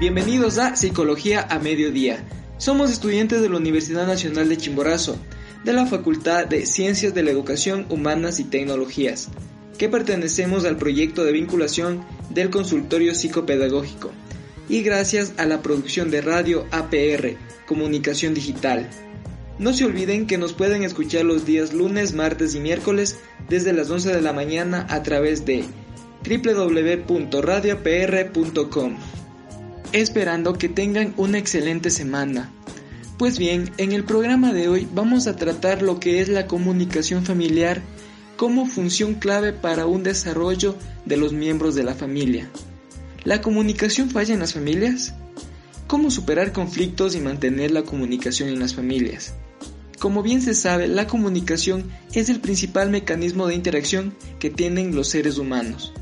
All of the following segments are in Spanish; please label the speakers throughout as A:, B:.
A: Bienvenidos a Psicología a Mediodía. Somos estudiantes de la Universidad Nacional de Chimborazo, de la Facultad de Ciencias de la Educación Humanas y Tecnologías, que pertenecemos al proyecto de vinculación del consultorio psicopedagógico, y gracias a la producción de radio APR, Comunicación Digital. No se olviden que nos pueden escuchar los días lunes, martes y miércoles desde las 11 de la mañana a través de www.radiopr.com. Esperando que tengan una excelente semana. Pues bien, en el programa de hoy vamos a tratar lo que es la comunicación familiar como función clave para un desarrollo de los miembros de la familia. ¿La comunicación falla en las familias? ¿Cómo superar conflictos y mantener la comunicación en las familias? Como bien se sabe, la comunicación es el principal mecanismo de interacción que tienen los seres humanos.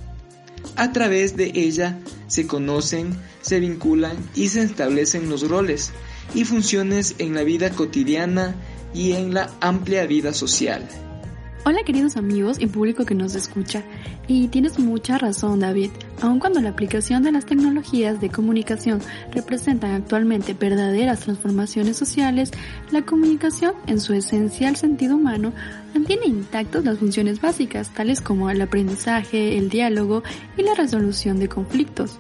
A: A través de ella se conocen, se vinculan y se establecen los roles y funciones en la vida cotidiana y en la amplia vida social.
B: Hola queridos amigos y público que nos escucha. Y tienes mucha razón David, aun cuando la aplicación de las tecnologías de comunicación representan actualmente verdaderas transformaciones sociales, la comunicación en su esencial sentido humano mantiene intactas las funciones básicas tales como el aprendizaje, el diálogo y la resolución de conflictos.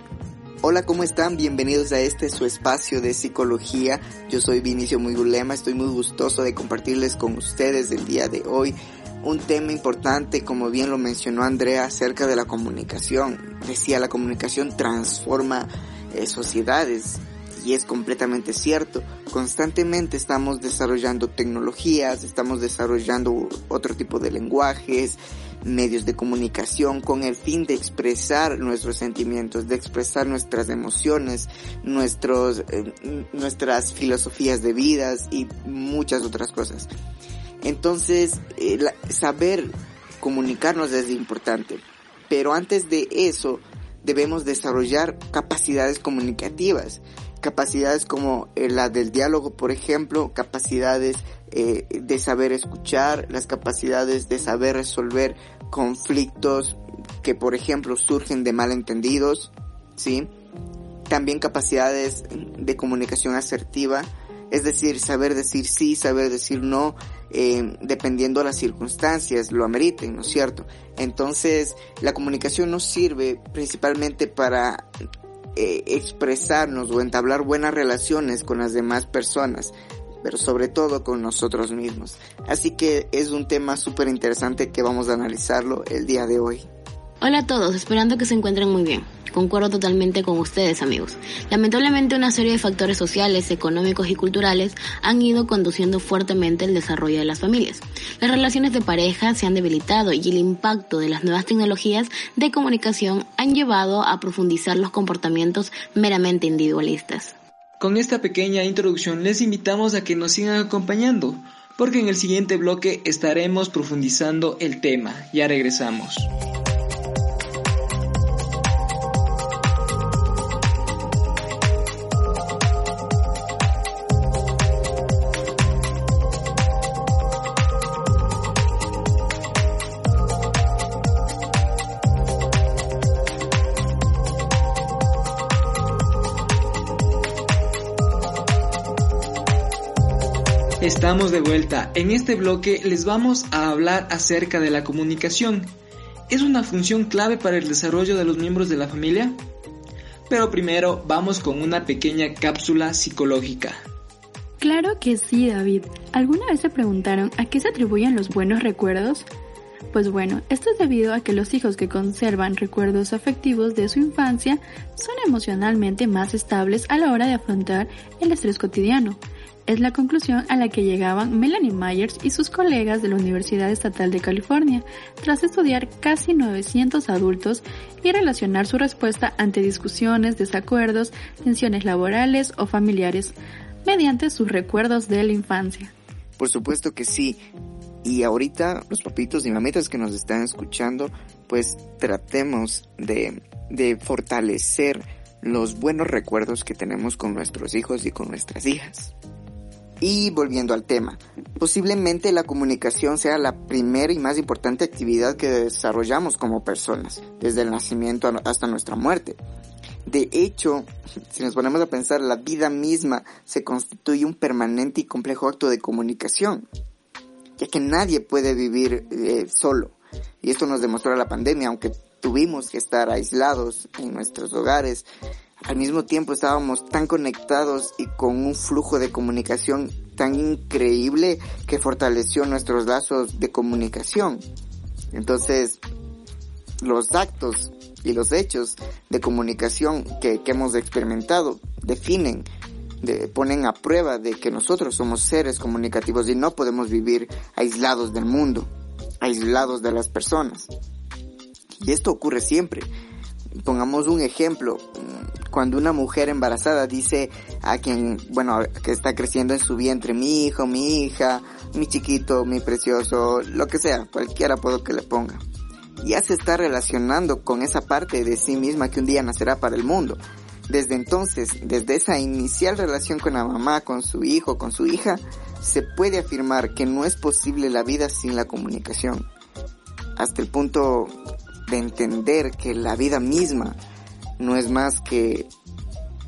C: Hola, ¿cómo están? Bienvenidos a este su espacio de psicología. Yo soy Vinicio Muyulema, estoy muy gustoso de compartirles con ustedes el día de hoy un tema importante, como bien lo mencionó Andrea, acerca de la comunicación. Decía, la comunicación transforma eh, sociedades y es completamente cierto. Constantemente estamos desarrollando tecnologías, estamos desarrollando otro tipo de lenguajes, medios de comunicación con el fin de expresar nuestros sentimientos, de expresar nuestras emociones, nuestros, eh, nuestras filosofías de vidas y muchas otras cosas. Entonces, eh, saber comunicarnos es importante. Pero antes de eso, debemos desarrollar capacidades comunicativas. Capacidades como eh, la del diálogo, por ejemplo, capacidades eh, de saber escuchar, las capacidades de saber resolver conflictos que, por ejemplo, surgen de malentendidos, ¿sí? También capacidades de comunicación asertiva, es decir, saber decir sí, saber decir no, eh, dependiendo de las circunstancias lo ameriten, ¿no es cierto? Entonces, la comunicación nos sirve principalmente para eh, expresarnos o entablar buenas relaciones con las demás personas, pero sobre todo con nosotros mismos. Así que es un tema súper interesante que vamos a analizarlo el día de hoy.
D: Hola a todos, esperando que se encuentren muy bien. Concuerdo totalmente con ustedes, amigos. Lamentablemente una serie de factores sociales, económicos y culturales han ido conduciendo fuertemente el desarrollo de las familias. Las relaciones de pareja se han debilitado y el impacto de las nuevas tecnologías de comunicación han llevado a profundizar los comportamientos meramente individualistas.
A: Con esta pequeña introducción les invitamos a que nos sigan acompañando, porque en el siguiente bloque estaremos profundizando el tema. Ya regresamos. Estamos de vuelta. En este bloque les vamos a hablar acerca de la comunicación. ¿Es una función clave para el desarrollo de los miembros de la familia? Pero primero vamos con una pequeña cápsula psicológica.
B: Claro que sí, David. ¿Alguna vez se preguntaron a qué se atribuyen los buenos recuerdos? Pues bueno, esto es debido a que los hijos que conservan recuerdos afectivos de su infancia son emocionalmente más estables a la hora de afrontar el estrés cotidiano es la conclusión a la que llegaban Melanie Myers y sus colegas de la Universidad Estatal de California, tras estudiar casi 900 adultos y relacionar su respuesta ante discusiones, desacuerdos, tensiones laborales o familiares, mediante sus recuerdos de la infancia.
C: Por supuesto que sí. Y ahorita los papitos y mamitas que nos están escuchando, pues tratemos de, de fortalecer los buenos recuerdos que tenemos con nuestros hijos y con nuestras hijas. Y volviendo al tema, posiblemente la comunicación sea la primera y más importante actividad que desarrollamos como personas, desde el nacimiento hasta nuestra muerte. De hecho, si nos ponemos a pensar, la vida misma se constituye un permanente y complejo acto de comunicación, ya que nadie puede vivir eh, solo. Y esto nos demostró la pandemia, aunque tuvimos que estar aislados en nuestros hogares, al mismo tiempo estábamos tan conectados y con un flujo de comunicación tan increíble que fortaleció nuestros lazos de comunicación. Entonces, los actos y los hechos de comunicación que, hemos experimentado definen, ponen a prueba de que nosotros somos seres comunicativos y no podemos vivir aislados del mundo, aislados de las personas. Y esto ocurre siempre. Pongamos un ejemplo. Cuando una mujer embarazada dice a quien, bueno, que está creciendo en su vientre, mi hijo, mi hija, mi chiquito, mi precioso, lo que sea, cualquier apodo que le ponga ya se está relacionando con esa parte de sí misma que un día nacerá para el mundo. Desde entonces, desde esa inicial relación con la mamá, con su hijo, con su hija, se puede afirmar que no es posible la vida sin la comunicación. Hasta el punto de entender que la vida misma no es más que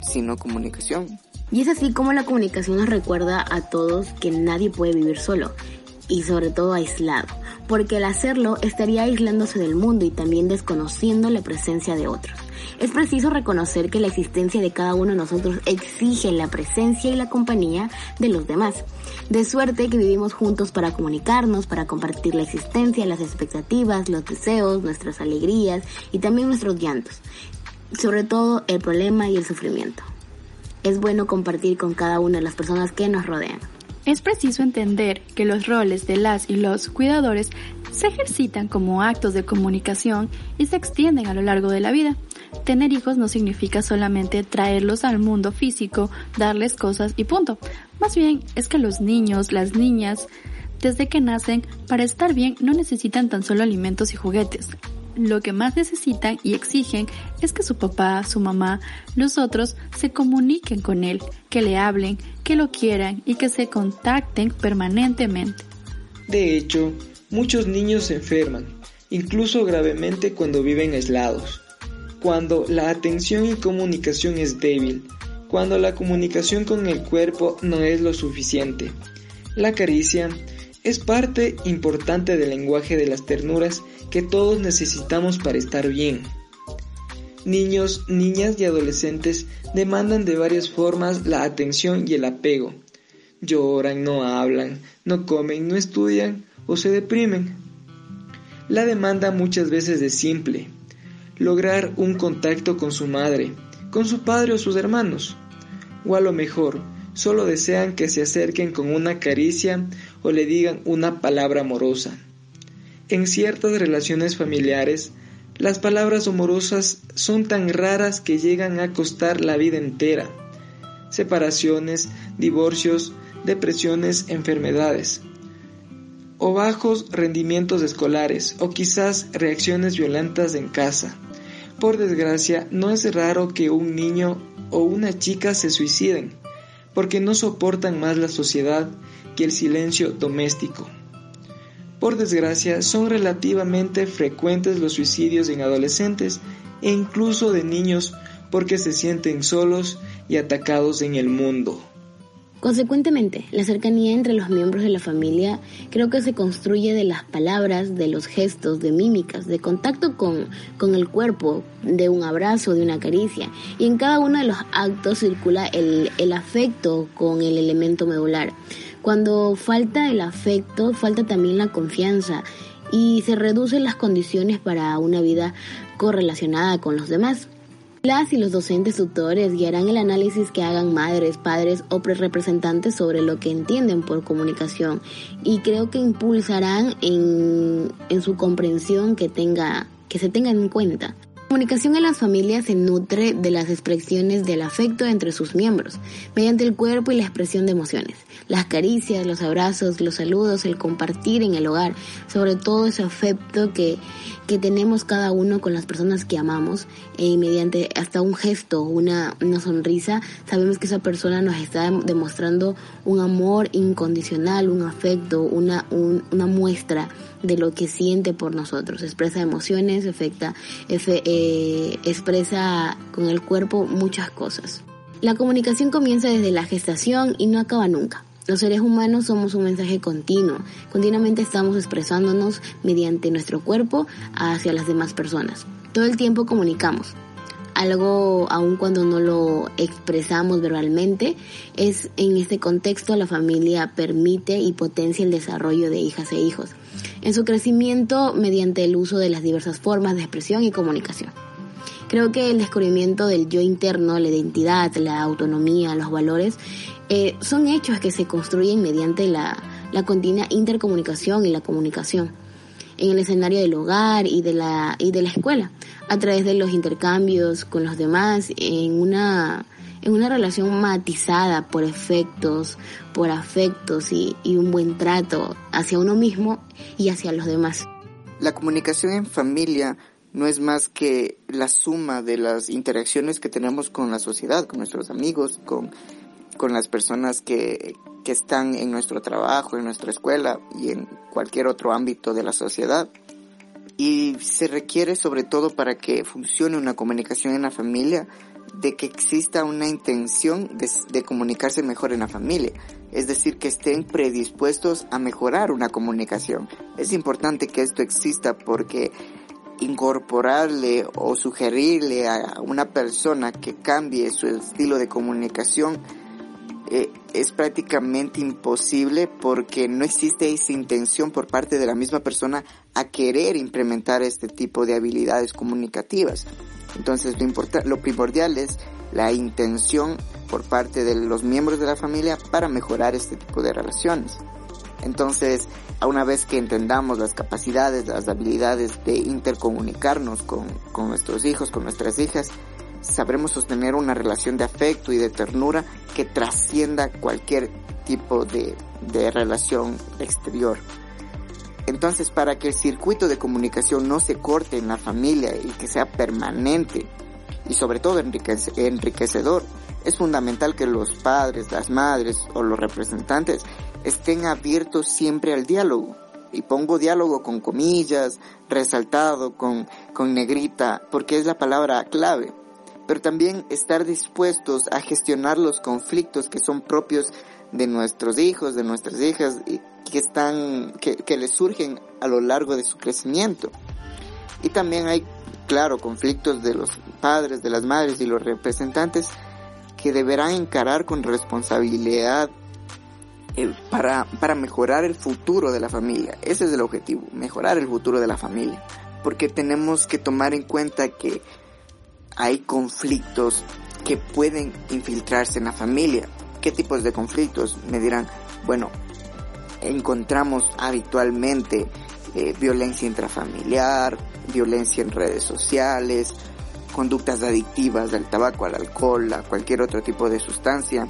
C: sino comunicación.
D: Y es así como la comunicación nos recuerda a todos que nadie puede vivir solo y sobre todo aislado porque al hacerlo estaría aislándose del mundo y también desconociendo la presencia de otros. Es preciso reconocer que la existencia de cada uno de nosotros exige la presencia y la compañía de los demás. De suerte que vivimos juntos para comunicarnos, para compartir la existencia, las expectativas, los deseos, nuestras alegrías y también nuestros llantos. Sobre todo el problema y el sufrimiento. Es bueno compartir con cada una de las personas que nos rodean.
B: Es preciso entender que los roles de las y los cuidadores se ejercitan como actos de comunicación y se extienden a lo largo de la vida. Tener hijos no significa solamente traerlos al mundo físico, darles cosas y punto. Más bien es que los niños, las niñas, desde que nacen, para estar bien no necesitan tan solo alimentos y juguetes lo que más necesitan y exigen es que su papá, su mamá, los otros se comuniquen con él, que le hablen, que lo quieran y que se contacten permanentemente.
A: De hecho, muchos niños se enferman, incluso gravemente cuando viven aislados, cuando la atención y comunicación es débil, cuando la comunicación con el cuerpo no es lo suficiente. La caricia es parte importante del lenguaje de las ternuras que todos necesitamos para estar bien. Niños, niñas y adolescentes demandan de varias formas la atención y el apego. Lloran, no hablan, no comen, no estudian o se deprimen. La demanda muchas veces es simple. Lograr un contacto con su madre, con su padre o sus hermanos. O a lo mejor, solo desean que se acerquen con una caricia o le digan una palabra amorosa. En ciertas relaciones familiares, las palabras amorosas son tan raras que llegan a costar la vida entera. Separaciones, divorcios, depresiones, enfermedades o bajos rendimientos escolares o quizás reacciones violentas en casa. Por desgracia, no es raro que un niño o una chica se suiciden porque no soportan más la sociedad el silencio doméstico. Por desgracia, son relativamente frecuentes los suicidios en adolescentes e incluso de niños porque se sienten solos y atacados en el mundo.
D: Consecuentemente, la cercanía entre los miembros de la familia creo que se construye de las palabras, de los gestos, de mímicas, de contacto con, con el cuerpo, de un abrazo, de una caricia. Y en cada uno de los actos circula el, el afecto con el elemento medular. Cuando falta el afecto, falta también la confianza y se reducen las condiciones para una vida correlacionada con los demás. Las y los docentes tutores guiarán el análisis que hagan madres, padres o representantes sobre lo que entienden por comunicación y creo que impulsarán en, en su comprensión que tenga que se tenga en cuenta. Comunicación en las familias se nutre de las expresiones del afecto entre sus miembros, mediante el cuerpo y la expresión de emociones, las caricias, los abrazos, los saludos, el compartir en el hogar, sobre todo ese afecto que, que tenemos cada uno con las personas que amamos, eh, mediante hasta un gesto, una, una sonrisa, sabemos que esa persona nos está demostrando un amor incondicional, un afecto, una, una muestra de lo que siente por nosotros, expresa emociones, afecta, eh, se expresa con el cuerpo muchas cosas. La comunicación comienza desde la gestación y no acaba nunca. Los seres humanos somos un mensaje continuo. Continuamente estamos expresándonos mediante nuestro cuerpo hacia las demás personas. Todo el tiempo comunicamos. Algo, aun cuando no lo expresamos verbalmente, es en este contexto la familia permite y potencia el desarrollo de hijas e hijos en su crecimiento mediante el uso de las diversas formas de expresión y comunicación. Creo que el descubrimiento del yo interno, la identidad, la autonomía, los valores, eh, son hechos que se construyen mediante la, la continua intercomunicación y la comunicación en el escenario del hogar y de la, y de la escuela, a través de los intercambios con los demás, en una, en una relación matizada por efectos, por afectos y, y un buen trato hacia uno mismo y hacia los demás.
C: La comunicación en familia no es más que la suma de las interacciones que tenemos con la sociedad, con nuestros amigos, con, con las personas que, que están en nuestro trabajo, en nuestra escuela y en cualquier otro ámbito de la sociedad. Y se requiere sobre todo para que funcione una comunicación en la familia, de que exista una intención de, de, comunicarse mejor en la familia. Es decir, que estén predispuestos a mejorar una comunicación. Es importante que esto exista porque incorporarle o sugerirle a una persona que cambie su estilo de comunicación eh, es prácticamente imposible porque no existe esa intención por parte de la misma persona a querer implementar este tipo de habilidades comunicativas. Entonces lo, lo primordial es la intención por parte de los miembros de la familia para mejorar este tipo de relaciones. Entonces, una vez que entendamos las capacidades, las habilidades de intercomunicarnos con, con nuestros hijos, con nuestras hijas, sabremos sostener una relación de afecto y de ternura que trascienda cualquier tipo de, de relación exterior. Entonces, para que el circuito de comunicación no se corte en la familia y que sea permanente y sobre todo enriquecedor, es fundamental que los padres, las madres o los representantes estén abiertos siempre al diálogo. Y pongo diálogo con comillas, resaltado con, con negrita, porque es la palabra clave pero también estar dispuestos a gestionar los conflictos que son propios de nuestros hijos, de nuestras hijas, y que están, que, que les surgen a lo largo de su crecimiento. Y también hay, claro, conflictos de los padres, de las madres y los representantes que deberán encarar con responsabilidad eh, para, para mejorar el futuro de la familia. Ese es el objetivo, mejorar el futuro de la familia. Porque tenemos que tomar en cuenta que hay conflictos que pueden infiltrarse en la familia. ¿Qué tipos de conflictos? Me dirán, bueno, encontramos habitualmente eh, violencia intrafamiliar, violencia en redes sociales, conductas adictivas del tabaco, al alcohol, a cualquier otro tipo de sustancia.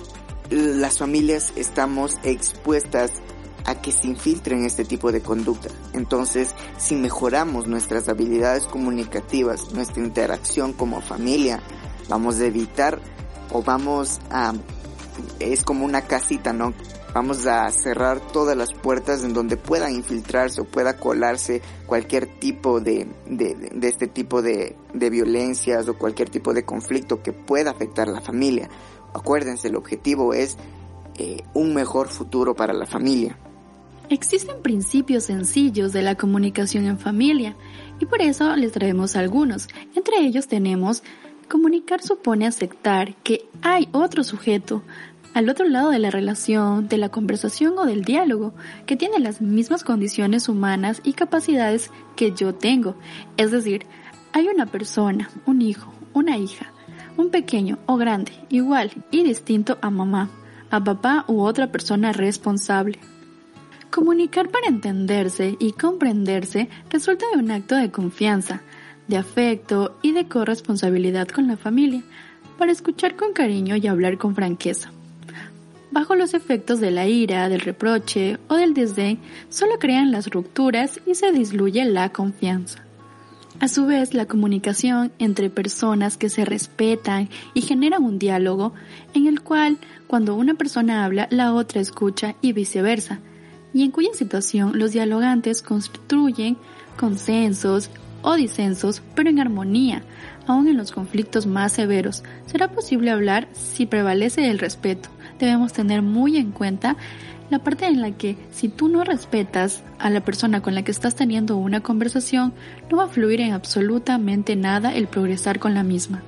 C: Las familias estamos expuestas a que se infiltren este tipo de conducta. Entonces, si mejoramos nuestras habilidades comunicativas, nuestra interacción como familia, vamos a evitar o vamos a, es como una casita, ¿no? Vamos a cerrar todas las puertas en donde pueda infiltrarse o pueda colarse cualquier tipo de, de, de este tipo de, de violencias o cualquier tipo de conflicto que pueda afectar a la familia. Acuérdense, el objetivo es eh, un mejor futuro para la familia.
B: Existen principios sencillos de la comunicación en familia y por eso les traemos algunos. Entre ellos tenemos comunicar supone aceptar que hay otro sujeto al otro lado de la relación, de la conversación o del diálogo, que tiene las mismas condiciones humanas y capacidades que yo tengo. Es decir, hay una persona, un hijo, una hija, un pequeño o grande, igual y distinto a mamá, a papá u otra persona responsable. Comunicar para entenderse y comprenderse resulta de un acto de confianza, de afecto y de corresponsabilidad con la familia, para escuchar con cariño y hablar con franqueza. Bajo los efectos de la ira, del reproche o del desdén, solo crean las rupturas y se disluye la confianza. A su vez, la comunicación entre personas que se respetan y generan un diálogo en el cual, cuando una persona habla, la otra escucha y viceversa, y en cuya situación los dialogantes construyen consensos o disensos, pero en armonía, aun en los conflictos más severos. Será posible hablar si prevalece el respeto. Debemos tener muy en cuenta la parte en la que si tú no respetas a la persona con la que estás teniendo una conversación, no va a fluir en absolutamente nada el progresar con la misma.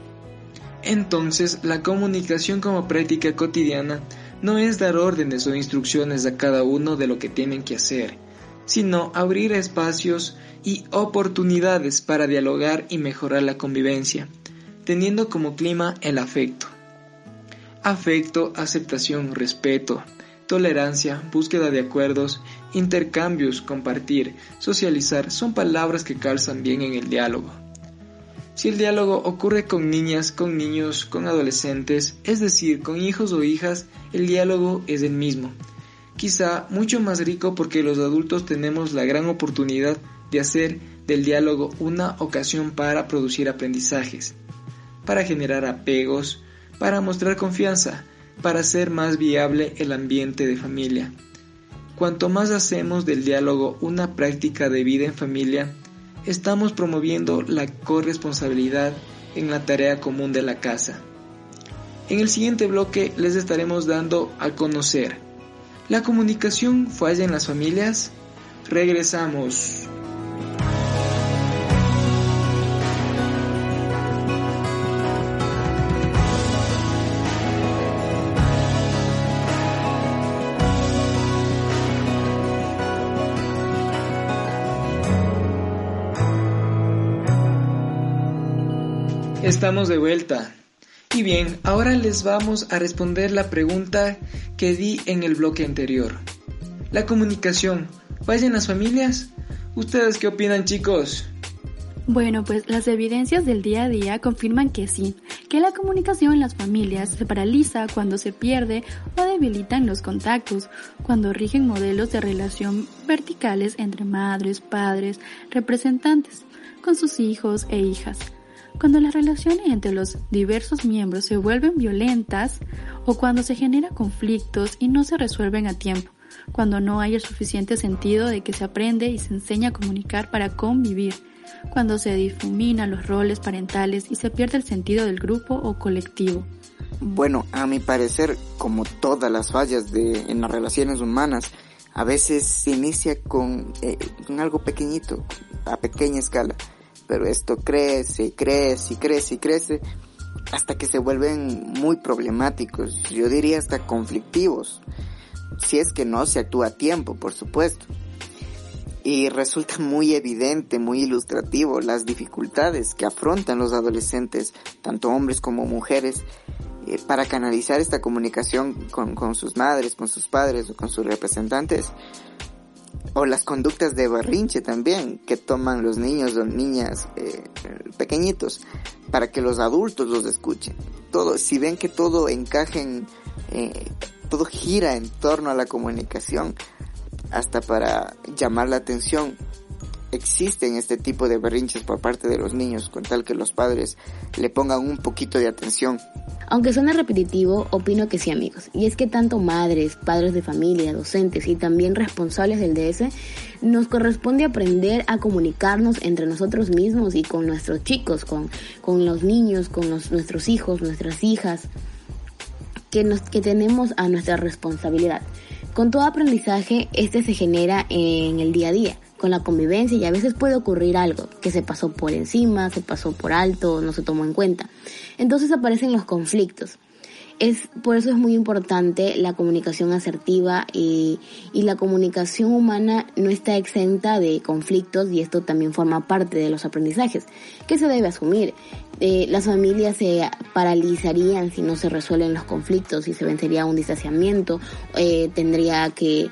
A: Entonces, la comunicación como práctica cotidiana no es dar órdenes o instrucciones a cada uno de lo que tienen que hacer, sino abrir espacios y oportunidades para dialogar y mejorar la convivencia, teniendo como clima el afecto. Afecto, aceptación, respeto, tolerancia, búsqueda de acuerdos, intercambios, compartir, socializar son palabras que calzan bien en el diálogo. Si el diálogo ocurre con niñas, con niños, con adolescentes, es decir, con hijos o hijas, el diálogo es el mismo. Quizá mucho más rico porque los adultos tenemos la gran oportunidad de hacer del diálogo una ocasión para producir aprendizajes, para generar apegos, para mostrar confianza, para hacer más viable el ambiente de familia. Cuanto más hacemos del diálogo una práctica de vida en familia, estamos promoviendo la corresponsabilidad en la tarea común de la casa. En el siguiente bloque les estaremos dando a conocer. ¿La comunicación falla en las familias? Regresamos. Estamos de vuelta. Y bien, ahora les vamos a responder la pregunta que di en el bloque anterior. La comunicación, ¿falla en las familias? ¿Ustedes qué opinan chicos?
B: Bueno, pues las evidencias del día a día confirman que sí, que la comunicación en las familias se paraliza cuando se pierde o debilitan los contactos, cuando rigen modelos de relación verticales entre madres, padres, representantes, con sus hijos e hijas cuando las relaciones entre los diversos miembros se vuelven violentas o cuando se generan conflictos y no se resuelven a tiempo, cuando no hay el suficiente sentido de que se aprende y se enseña a comunicar para convivir, cuando se difuminan los roles parentales y se pierde el sentido del grupo o colectivo.
C: Bueno, a mi parecer, como todas las fallas de, en las relaciones humanas, a veces se inicia con, eh, con algo pequeñito, a pequeña escala pero esto crece y crece y crece y crece hasta que se vuelven muy problemáticos, yo diría hasta conflictivos, si es que no se actúa a tiempo, por supuesto. Y resulta muy evidente, muy ilustrativo las dificultades que afrontan los adolescentes, tanto hombres como mujeres, eh, para canalizar esta comunicación con, con sus madres, con sus padres o con sus representantes o las conductas de berrinche también que toman los niños o niñas eh, pequeñitos para que los adultos los escuchen. Todo, si ven que todo encaja en, eh, todo gira en torno a la comunicación, hasta para llamar la atención, existen este tipo de berrinches por parte de los niños con tal que los padres le pongan un poquito de atención
D: aunque suene repetitivo, opino que sí amigos. Y es que tanto madres, padres de familia, docentes y también responsables del DS, nos corresponde aprender a comunicarnos entre nosotros mismos y con nuestros chicos, con, con los niños, con nuestros hijos, nuestras hijas, que, nos, que tenemos a nuestra responsabilidad. Con todo aprendizaje, este se genera en el día a día con la convivencia y a veces puede ocurrir algo que se pasó por encima, se pasó por alto, no se tomó en cuenta. Entonces aparecen los conflictos. Es, por eso es muy importante la comunicación asertiva y, y, la comunicación humana no está exenta de conflictos y esto también forma parte de los aprendizajes que se debe asumir. Eh, las familias se paralizarían si no se resuelven los conflictos, si se vencería un distanciamiento, eh, tendría que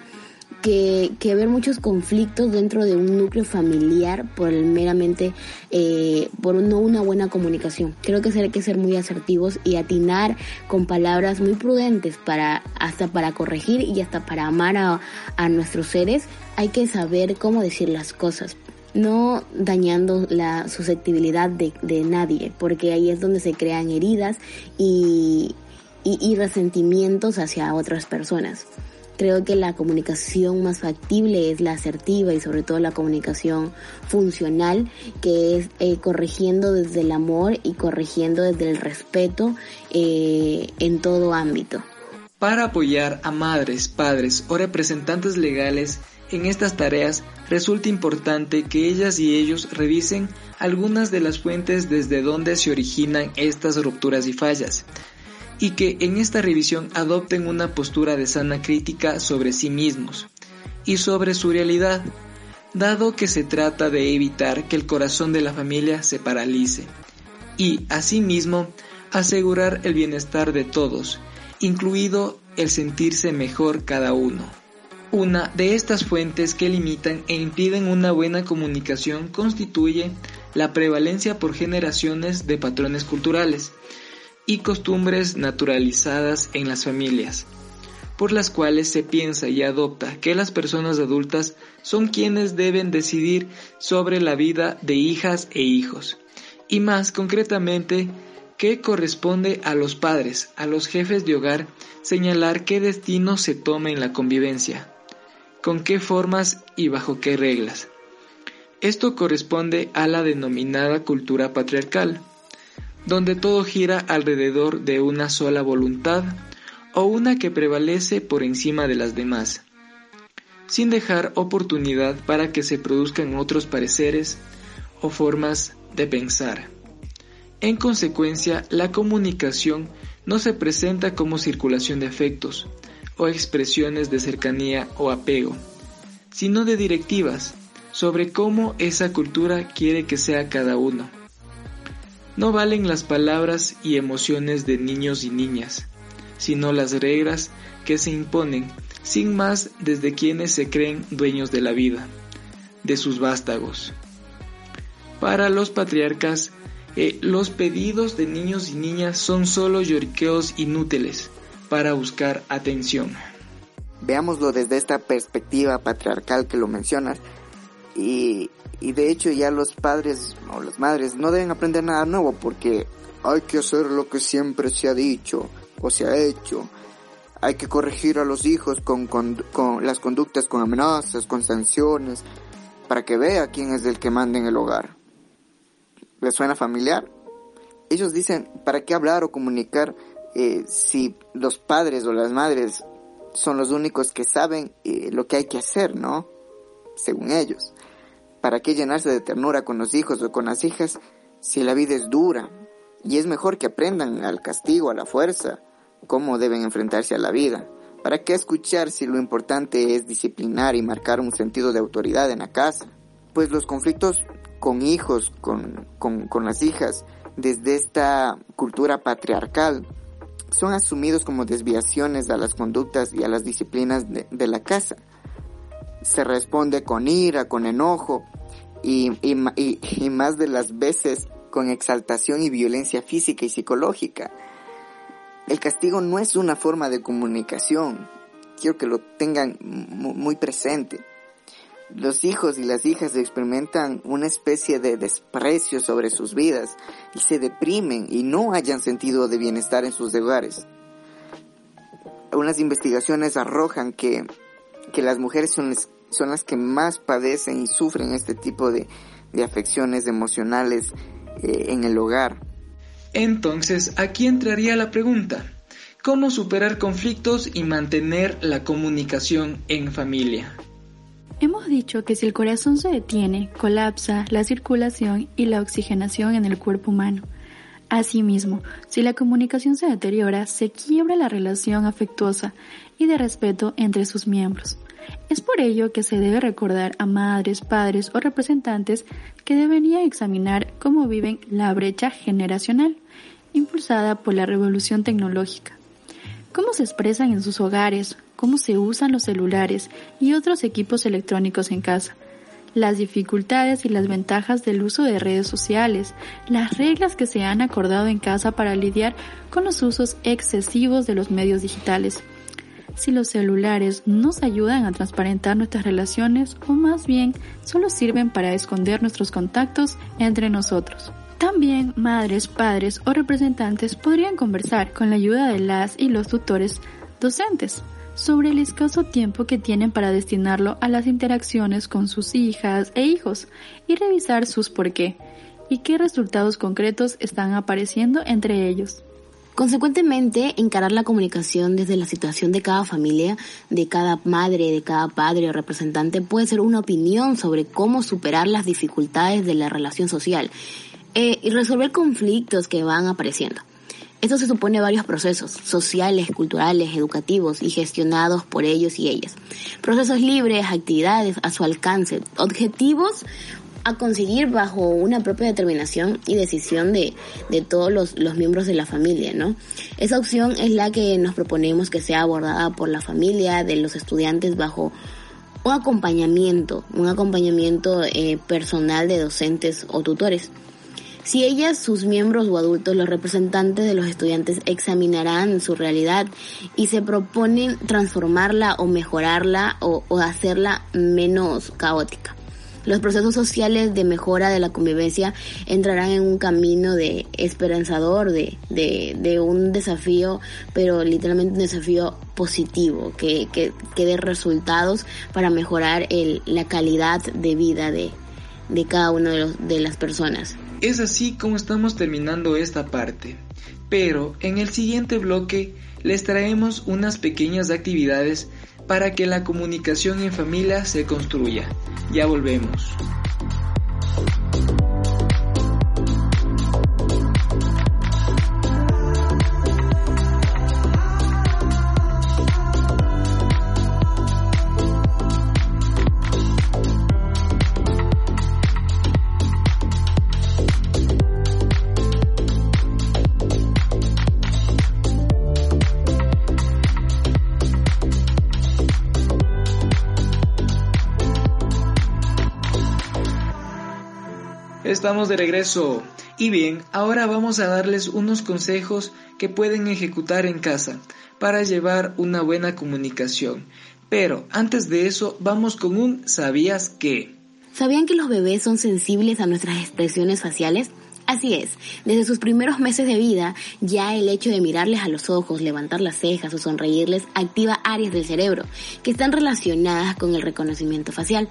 D: que, que haber muchos conflictos dentro de un núcleo familiar por el meramente, eh, por no una buena comunicación. Creo que hay que ser muy asertivos y atinar con palabras muy prudentes para, hasta para corregir y hasta para amar a, a nuestros seres. Hay que saber cómo decir las cosas no dañando la susceptibilidad de, de, nadie, porque ahí es donde se crean heridas y, y, y resentimientos hacia otras personas Creo que la comunicación más factible es la asertiva y sobre todo la comunicación funcional, que es eh, corrigiendo desde el amor y corrigiendo desde el respeto eh, en todo ámbito.
A: Para apoyar a madres, padres o representantes legales en estas tareas, resulta importante que ellas y ellos revisen algunas de las fuentes desde donde se originan estas rupturas y fallas, y que en esta revisión adopten una postura de sana crítica sobre sí mismos y sobre su realidad, dado que se trata de evitar que el corazón de la familia se paralice y, asimismo, asegurar el bienestar de todos, incluido el sentirse mejor cada uno. Una de estas fuentes que limitan e impiden una buena comunicación constituye la prevalencia por generaciones de patrones culturales, y costumbres naturalizadas en las familias, por las cuales se piensa y adopta que las personas adultas son quienes deben decidir sobre la vida de hijas e hijos, y más concretamente que corresponde a los padres, a los jefes de hogar, señalar qué destino se toma en la convivencia, con qué formas y bajo qué reglas. Esto corresponde a la denominada cultura patriarcal, donde todo gira alrededor de una sola voluntad o una que prevalece por encima de las demás, sin dejar oportunidad para que se produzcan otros pareceres o formas de pensar. En consecuencia, la comunicación no se presenta como circulación de afectos o expresiones de cercanía o apego, sino de directivas sobre cómo esa cultura quiere que sea cada uno no valen las palabras y emociones de niños y niñas, sino las reglas que se imponen sin más desde quienes se creen dueños de la vida, de sus vástagos. Para los patriarcas, eh, los pedidos de niños y niñas son solo lloriqueos inútiles para buscar atención.
C: Veámoslo desde esta perspectiva patriarcal que lo mencionas y y de hecho ya los padres o las madres no deben aprender nada nuevo porque hay que hacer lo que siempre se ha dicho o se ha hecho. Hay que corregir a los hijos con, con, las conductas con amenazas, con sanciones, para que vea quién es el que manda en el hogar. ¿Les suena familiar? Ellos dicen, ¿para qué hablar o comunicar eh, si los padres o las madres son los únicos que saben eh, lo que hay que hacer, ¿no? Según ellos. ¿Para qué llenarse de ternura con los hijos o con las hijas si la vida es dura? Y es mejor que aprendan al castigo, a la fuerza, cómo deben enfrentarse a la vida. ¿Para qué escuchar si lo importante es disciplinar y marcar un sentido de autoridad en la casa? Pues los conflictos con hijos, con, con, las hijas, desde esta cultura patriarcal, son asumidos como desviaciones a las conductas y a las disciplinas de la casa se responde con ira, con enojo y, y, más de las veces con exaltación y violencia física y psicológica. El castigo no es una forma de comunicación, quiero que lo tengan muy presente. Los hijos y las hijas experimentan una especie de desprecio sobre sus vidas y se deprimen y no hayan sentido de bienestar en sus hogares. Unas investigaciones arrojan que que las mujeres son, son las que más padecen y sufren este tipo de, afecciones emocionales eh, en el hogar.
A: Entonces, aquí entraría la pregunta, ¿cómo superar conflictos y mantener la comunicación en familia?
B: Hemos dicho que si el corazón se detiene, colapsa la circulación y la oxigenación en el cuerpo humano. Asimismo, si la comunicación se deteriora, se quiebra la relación afectuosa y de respeto entre sus miembros. Es por ello que se debe recordar a madres, padres o representantes que deberían examinar cómo viven la brecha generacional, impulsada por la revolución tecnológica. Cómo se expresan en sus hogares, cómo se usan los celulares y otros equipos electrónicos en casa, las dificultades y las ventajas del uso de redes sociales, las reglas que se han acordado en casa para lidiar con los usos excesivos de los medios digitales. Si los celulares nos ayudan a transparentar nuestras relaciones o más bien solo sirven para esconder nuestros contactos entre nosotros. También madres, padres o representantes podrían conversar con la ayuda de las y los tutores docentes sobre el escaso tiempo que tienen para destinarlo a las interacciones con sus hijas e hijos y revisar sus por qué y qué resultados concretos están apareciendo entre ellos.
D: Consecuentemente, encarar la comunicación desde la situación de cada familia, de cada madre, de cada padre o representante puede ser una opinión sobre cómo superar las dificultades de la relación social eh, y resolver conflictos que van apareciendo. Esto se supone varios procesos, sociales, culturales, educativos y gestionados por ellos y ellas. Procesos libres, actividades a su alcance, objetivos a conseguir bajo una propia determinación y decisión de, de todos los, los, miembros de la familia, ¿no? Esa opción es la que nos proponemos que sea abordada por la familia, de los estudiantes bajo un acompañamiento, un acompañamiento eh, personal de docentes o tutores. Si ellas, sus miembros o adultos, los representantes de los estudiantes examinarán su realidad y se proponen transformarla o mejorarla o, o hacerla menos caótica. Los procesos sociales de mejora de la convivencia entrarán en un camino de esperanzador, de, de, un desafío, pero literalmente un desafío positivo, que, que, dé resultados para mejorar el, la calidad de vida de, de cada una de, de las personas.
A: Es así como estamos terminando esta parte, pero en el siguiente bloque les traemos unas pequeñas actividades para que la comunicación en familia se construya. Ya volvemos. Estamos de regreso. Y bien, ahora vamos a darles unos consejos que pueden ejecutar en casa para llevar una buena comunicación. Pero antes de eso, vamos con un ¿sabías qué?
D: ¿Sabían que los bebés son sensibles a nuestras expresiones faciales? Así es, desde sus primeros meses de vida, ya el hecho de mirarles a los ojos, levantar las cejas o sonreírles activa áreas del cerebro que están relacionadas con el reconocimiento facial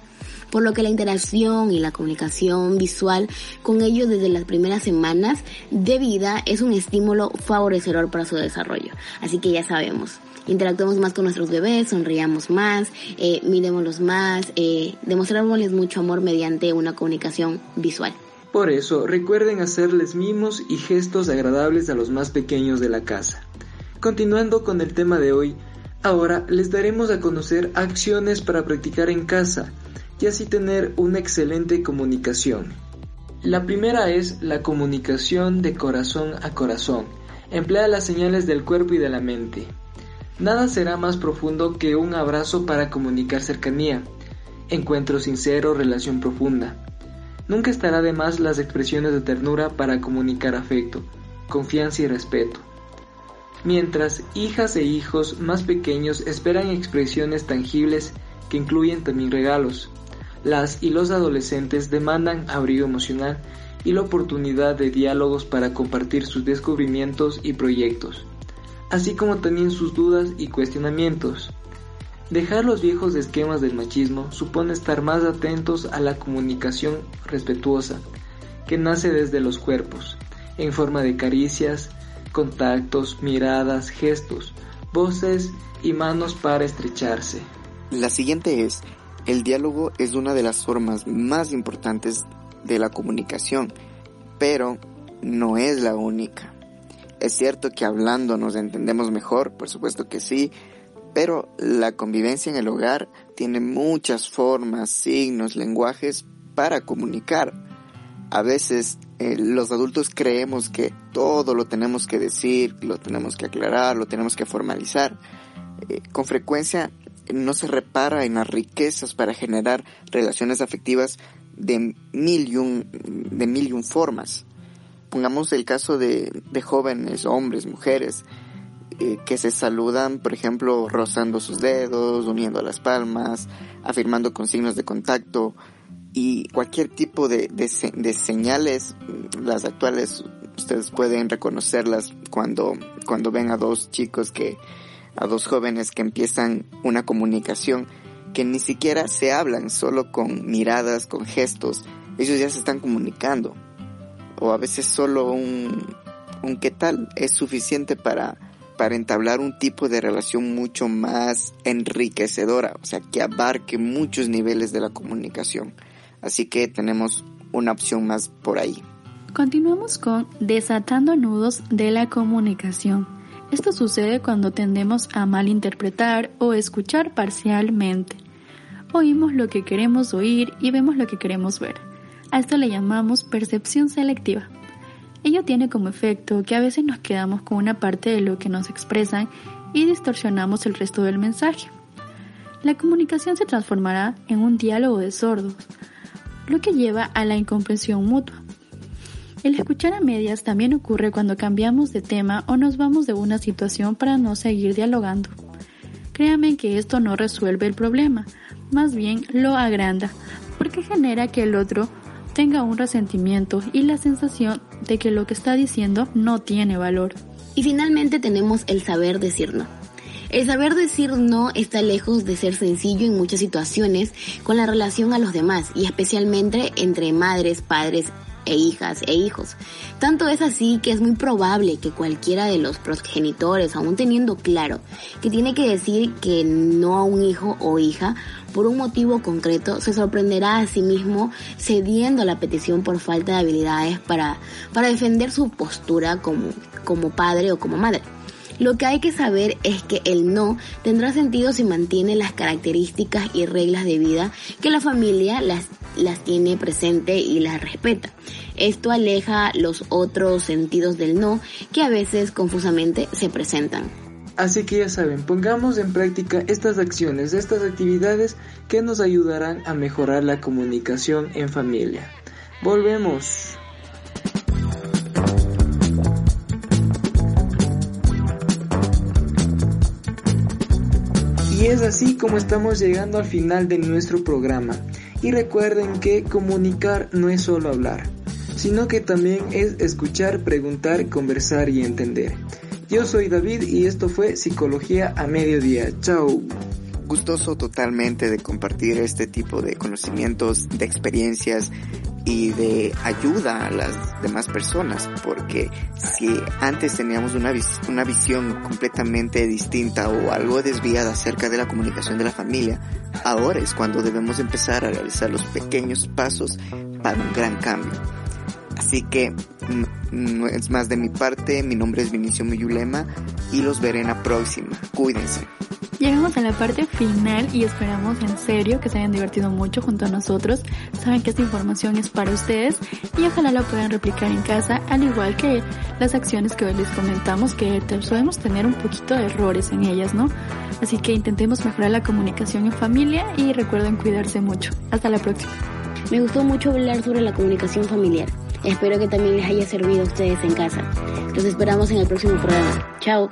D: por lo que la interacción y la comunicación visual con ellos desde las primeras semanas de vida es un estímulo favorecedor para su desarrollo. Así que ya sabemos, interactuemos más con nuestros bebés, sonriamos más, eh, miremoslos más, eh, demostrémosles mucho amor mediante una comunicación visual.
A: Por eso, recuerden hacerles mimos y gestos agradables a los más pequeños de la casa. Continuando con el tema de hoy, ahora les daremos a conocer acciones para practicar en casa y así tener una excelente comunicación. La primera es la comunicación de corazón a corazón. Emplea las señales del cuerpo y de la mente. Nada será más profundo que un abrazo para comunicar cercanía, encuentro sincero, relación profunda. Nunca estará de más las expresiones de ternura para comunicar afecto, confianza y respeto. Mientras hijas e hijos más pequeños esperan expresiones tangibles que incluyen también regalos, las y los adolescentes demandan abrigo emocional y la oportunidad de diálogos para compartir sus descubrimientos y proyectos, así como también sus dudas y cuestionamientos. Dejar los viejos esquemas del machismo supone estar más atentos a la comunicación respetuosa, que nace desde los cuerpos, en forma de caricias, contactos, miradas, gestos, voces y manos para estrecharse.
C: La siguiente es el diálogo es una de las formas más importantes de la comunicación, pero no es la única. Es cierto que hablando nos entendemos mejor, por supuesto que sí, pero la convivencia en el hogar tiene muchas formas, signos, lenguajes para comunicar. A veces eh, los adultos creemos que todo lo tenemos que decir, lo tenemos que aclarar, lo tenemos que formalizar. Eh, con frecuencia no se repara en las riquezas para generar relaciones afectivas de mil y un, de mil y un formas. Pongamos el caso de, de jóvenes, hombres, mujeres, eh, que se saludan, por ejemplo, rozando sus dedos, uniendo las palmas, afirmando con signos de contacto y cualquier tipo de, de, de señales, las actuales, ustedes pueden reconocerlas cuando, cuando ven a dos chicos que a dos jóvenes que empiezan una comunicación que ni siquiera se hablan, solo con miradas, con gestos, ellos ya se están comunicando. O a veces solo un, un qué tal es suficiente para, para entablar un tipo de relación mucho más enriquecedora, o sea, que abarque muchos niveles de la comunicación. Así que tenemos una opción más por ahí.
B: Continuamos con desatando nudos de la comunicación. Esto sucede cuando tendemos a malinterpretar o escuchar parcialmente. Oímos lo que queremos oír y vemos lo que queremos ver. A esto le llamamos percepción selectiva. Ello tiene como efecto que a veces nos quedamos con una parte de lo que nos expresan y distorsionamos el resto del mensaje. La comunicación se transformará en un diálogo de sordos, lo que lleva a la incomprensión mutua. El escuchar a medias también ocurre cuando cambiamos de tema o nos vamos de una situación para no seguir dialogando. Créanme que esto no resuelve el problema, más bien lo agranda, porque genera que el otro tenga un resentimiento y la sensación de que lo que está diciendo no tiene valor.
D: Y finalmente tenemos el saber decir no. El saber decir no está lejos de ser sencillo en muchas situaciones con la relación a los demás y especialmente entre madres, padres e hijas e hijos. Tanto es así que es muy probable que cualquiera de los progenitores, aún teniendo claro que tiene que decir que no a un hijo o hija por un motivo concreto, se sorprenderá a sí mismo cediendo a la petición por falta de habilidades para, para defender su postura como, como padre o como madre. Lo que hay que saber es que el no tendrá sentido si mantiene las características y reglas de vida que la familia las, las tiene presente y las respeta. Esto aleja los otros sentidos del no que a veces confusamente se presentan.
A: Así que ya saben, pongamos en práctica estas acciones, estas actividades que nos ayudarán a mejorar la comunicación en familia. Volvemos. Y es así como estamos llegando al final de nuestro programa. Y recuerden que comunicar no es solo hablar, sino que también es escuchar, preguntar, conversar y entender. Yo soy David y esto fue Psicología a Mediodía. Chao.
C: Gustoso totalmente de compartir este tipo de conocimientos, de experiencias y de ayuda a las demás personas, porque si antes teníamos una, una visión completamente distinta o algo desviada acerca de la comunicación de la familia, ahora es cuando debemos empezar a realizar los pequeños pasos para un gran cambio. Así que no es más de mi parte, mi nombre es Vinicio Muyulema y los veré en la próxima. Cuídense.
B: Llegamos a la parte final y esperamos en serio que se hayan divertido mucho junto a nosotros. Saben que esta información es para ustedes y ojalá la puedan replicar en casa, al igual que las acciones que hoy les comentamos, que podemos tener un poquito de errores en ellas, ¿no? Así que intentemos mejorar la comunicación en familia y recuerden cuidarse mucho. Hasta la próxima.
D: Me gustó mucho hablar sobre la comunicación familiar. Espero que también les haya servido a ustedes en casa. Los esperamos en el próximo programa. Chao.